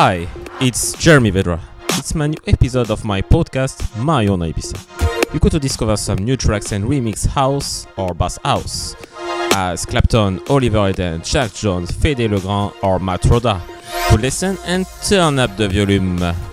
Hi, it's Jeremy Vedra. It's my new episode of my podcast, My Own Ibiza. You go to discover some new tracks and remix house or bass house, as Claptone, Oliver Heldens, Jax Jones, Fedde Le Grand, or Matroda. To listen and turn up the volume.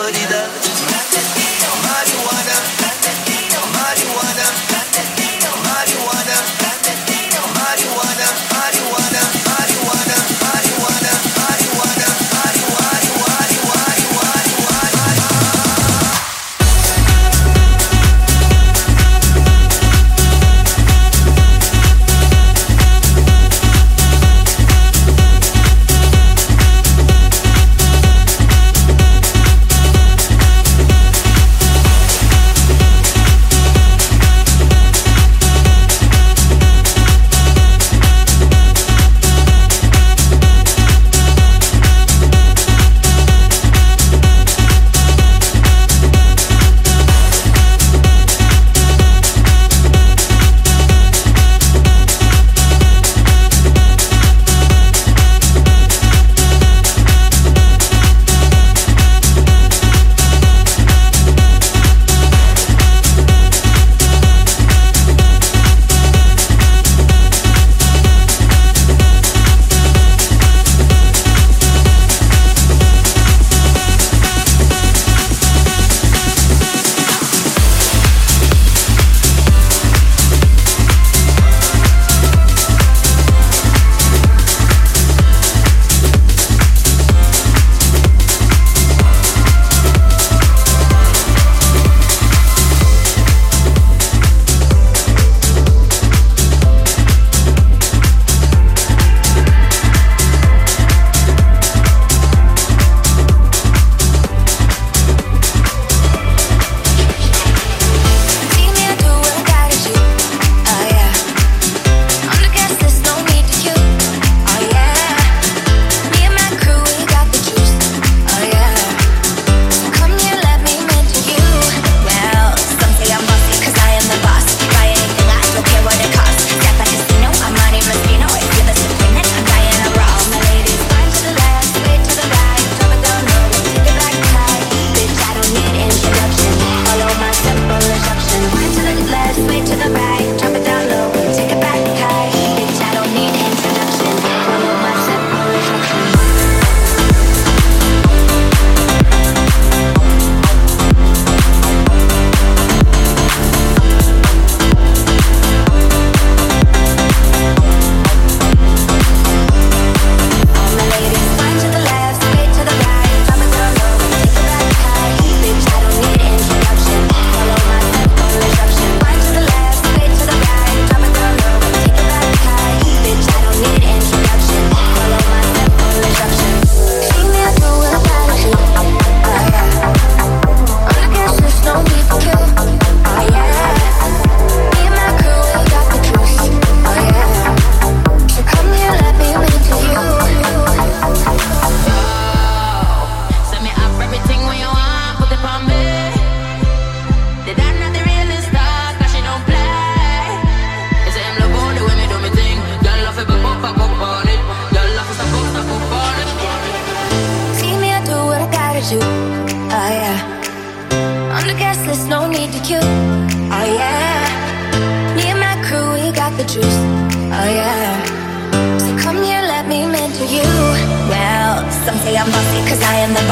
autoridad.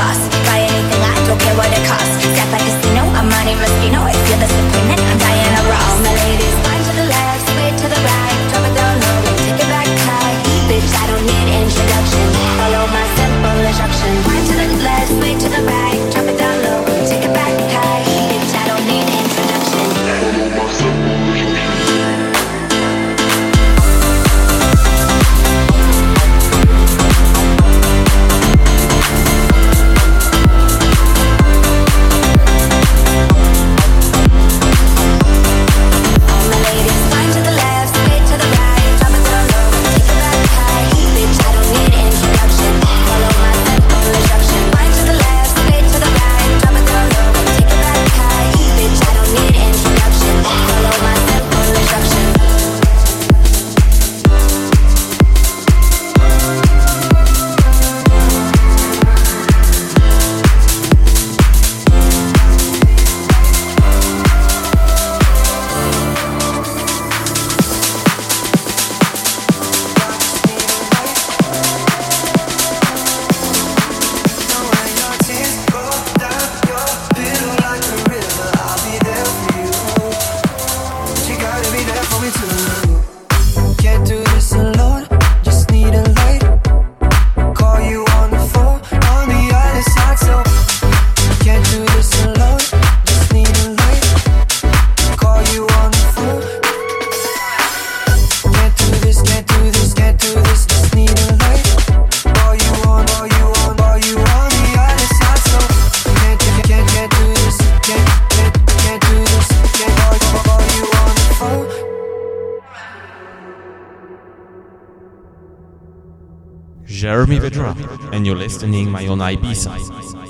boss. Buy anything, I don't care what it costs. Step at casino, I'm money Moschino. If you're the supreme, I'm Diana Ross. My ladies. Jeremy Vedra, and you're listening my own Ibiza. I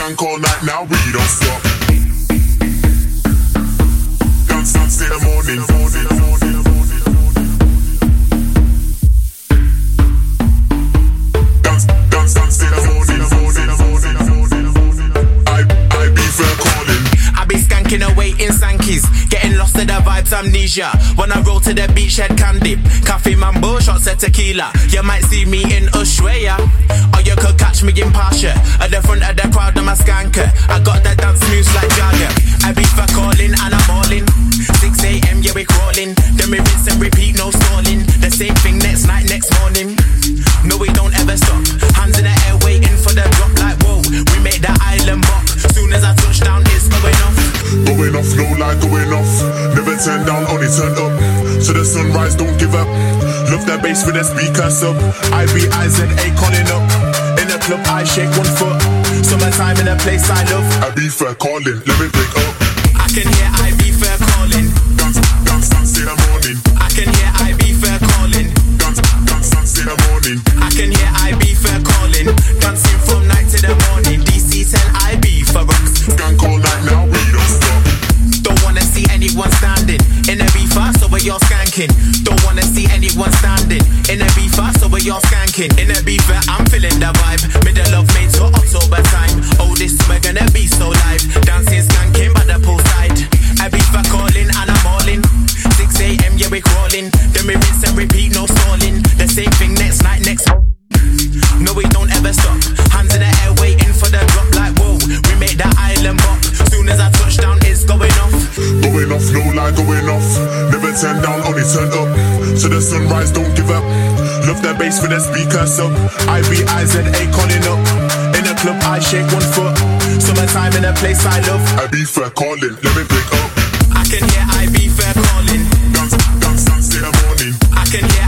Skank all night now, we don't stop. Dance, dance till the morning, morning, amnesia. When I roll to the beach, head can dip. Cafe mambo, shots of tequila. You might see me in Ushuaia, or you could catch me in Pacha. At the front of the crowd, I'm a skanker. I got that dance moves like Jagger. I be for calling and I'm all in. 6 a.m. yeah we crawling. Then we rinse and repeat, no stalling. The same thing next night, next morning. No, we don't ever stop. Off, no lie, going off. Never turn down, only turn up. So the sunrise, don't give up. Love that bass with the speakers up. Ibiza calling up. In the club, I shake one foot. Summertime in a place I love. Ibiza calling, let me break up. I can hear I going off. Never turn down, only turn up. So the sunrise, don't give up. Love that bass with the speakers up. Ibiza calling up. In the club, I shake one foot. Summertime in a place I love. Ibiza calling, let me break up. I can hear Ibiza calling. Dance, dance, dance till the morning. I can hear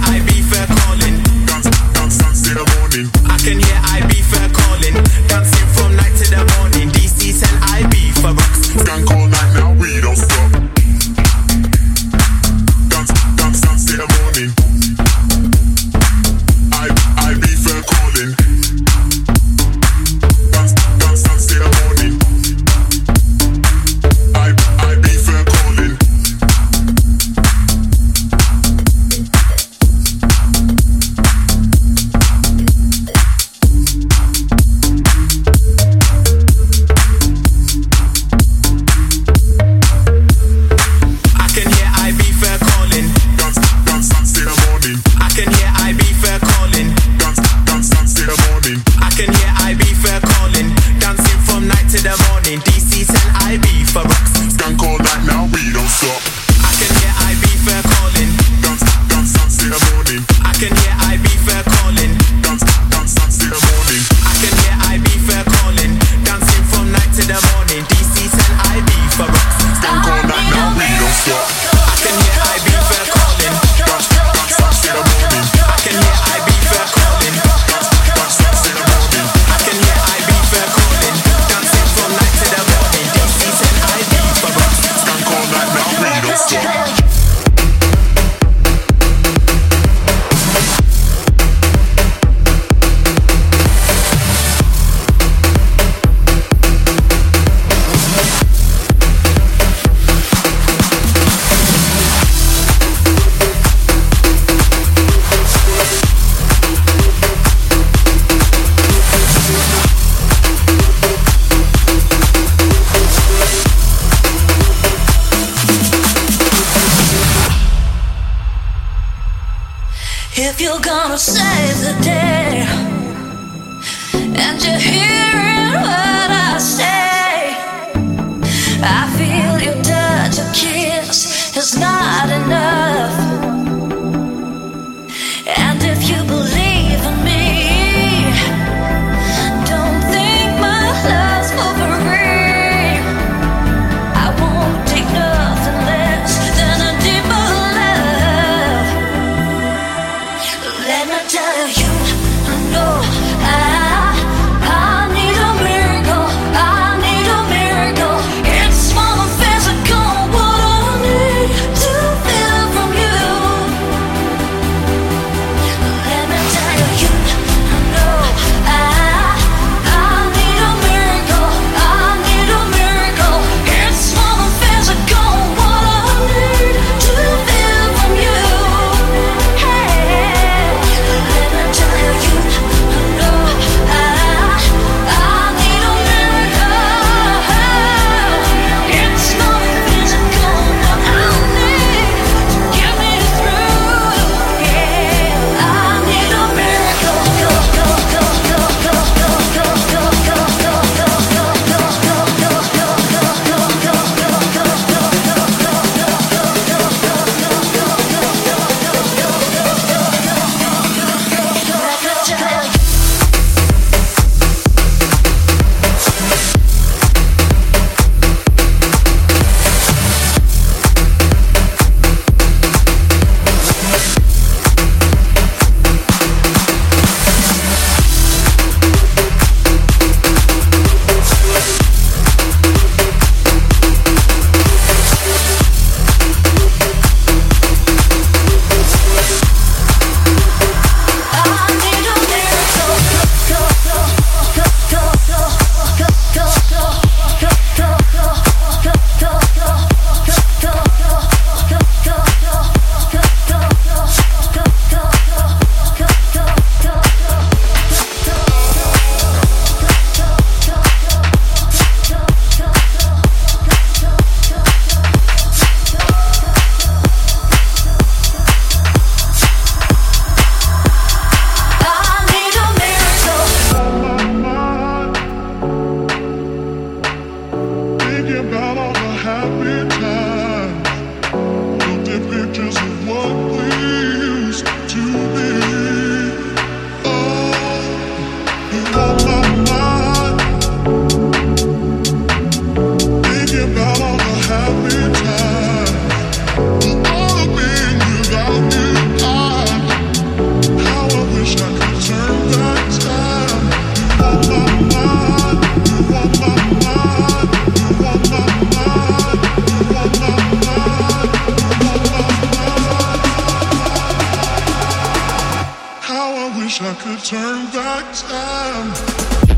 wish I could turn back time.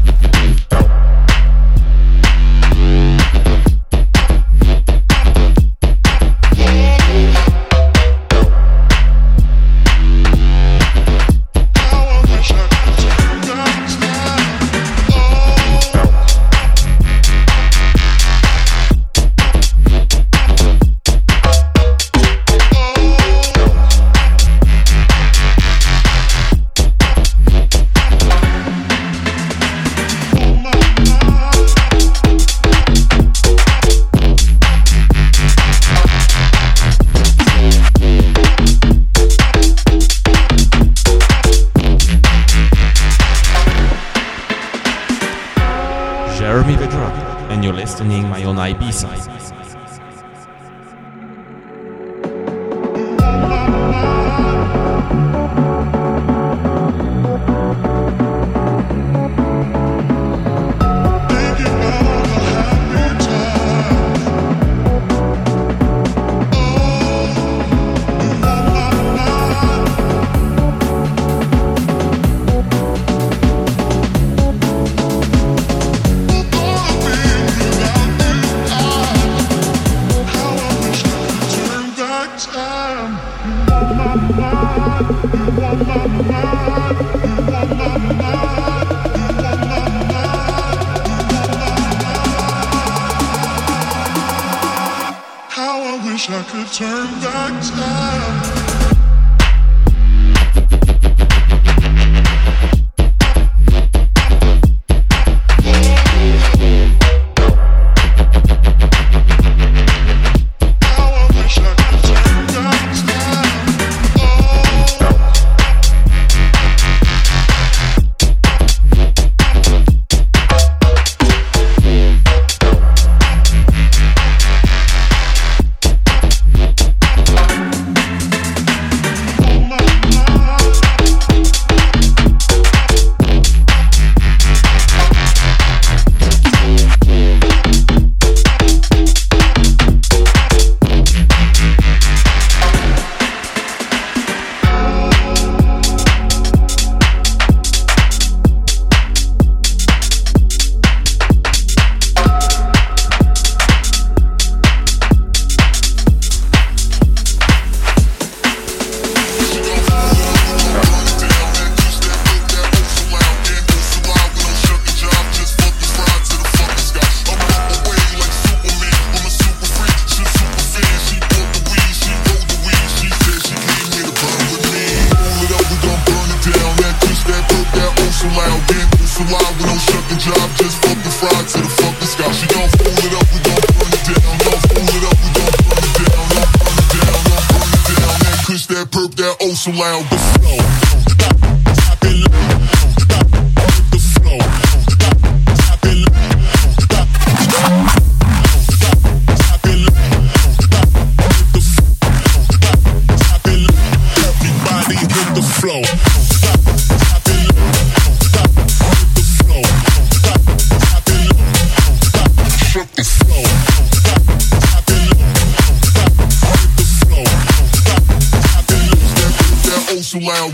Oh so loud.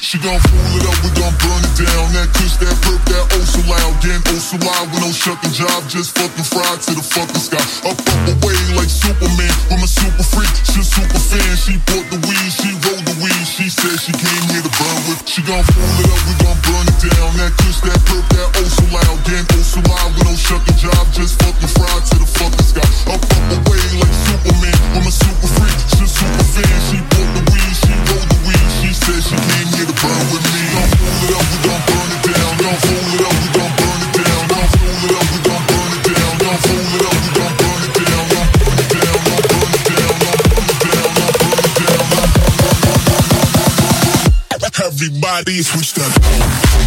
She gon' fool it up, we gon' burn it down. That kush, that perk, that oh so loud, again oh so loud with no shucking job, just fucking fried to the fucking sky. Up, up, away like Superman with my super freak. She super fan, she bought the weed, she rolled the weed. She said she came here to burn with. Me. She gon' fool it up, we gon' burn it down. That kush, that perk, that oh so loud, again oh so loud with no shucking job, just fucking fried to the fucking sky. Up, up, away like Superman with my super freak. She a super fan, she bought the weed, she rolled the weed. She said she came here to burn with me. She Gon' fool it up, we gon' burn down. switched switch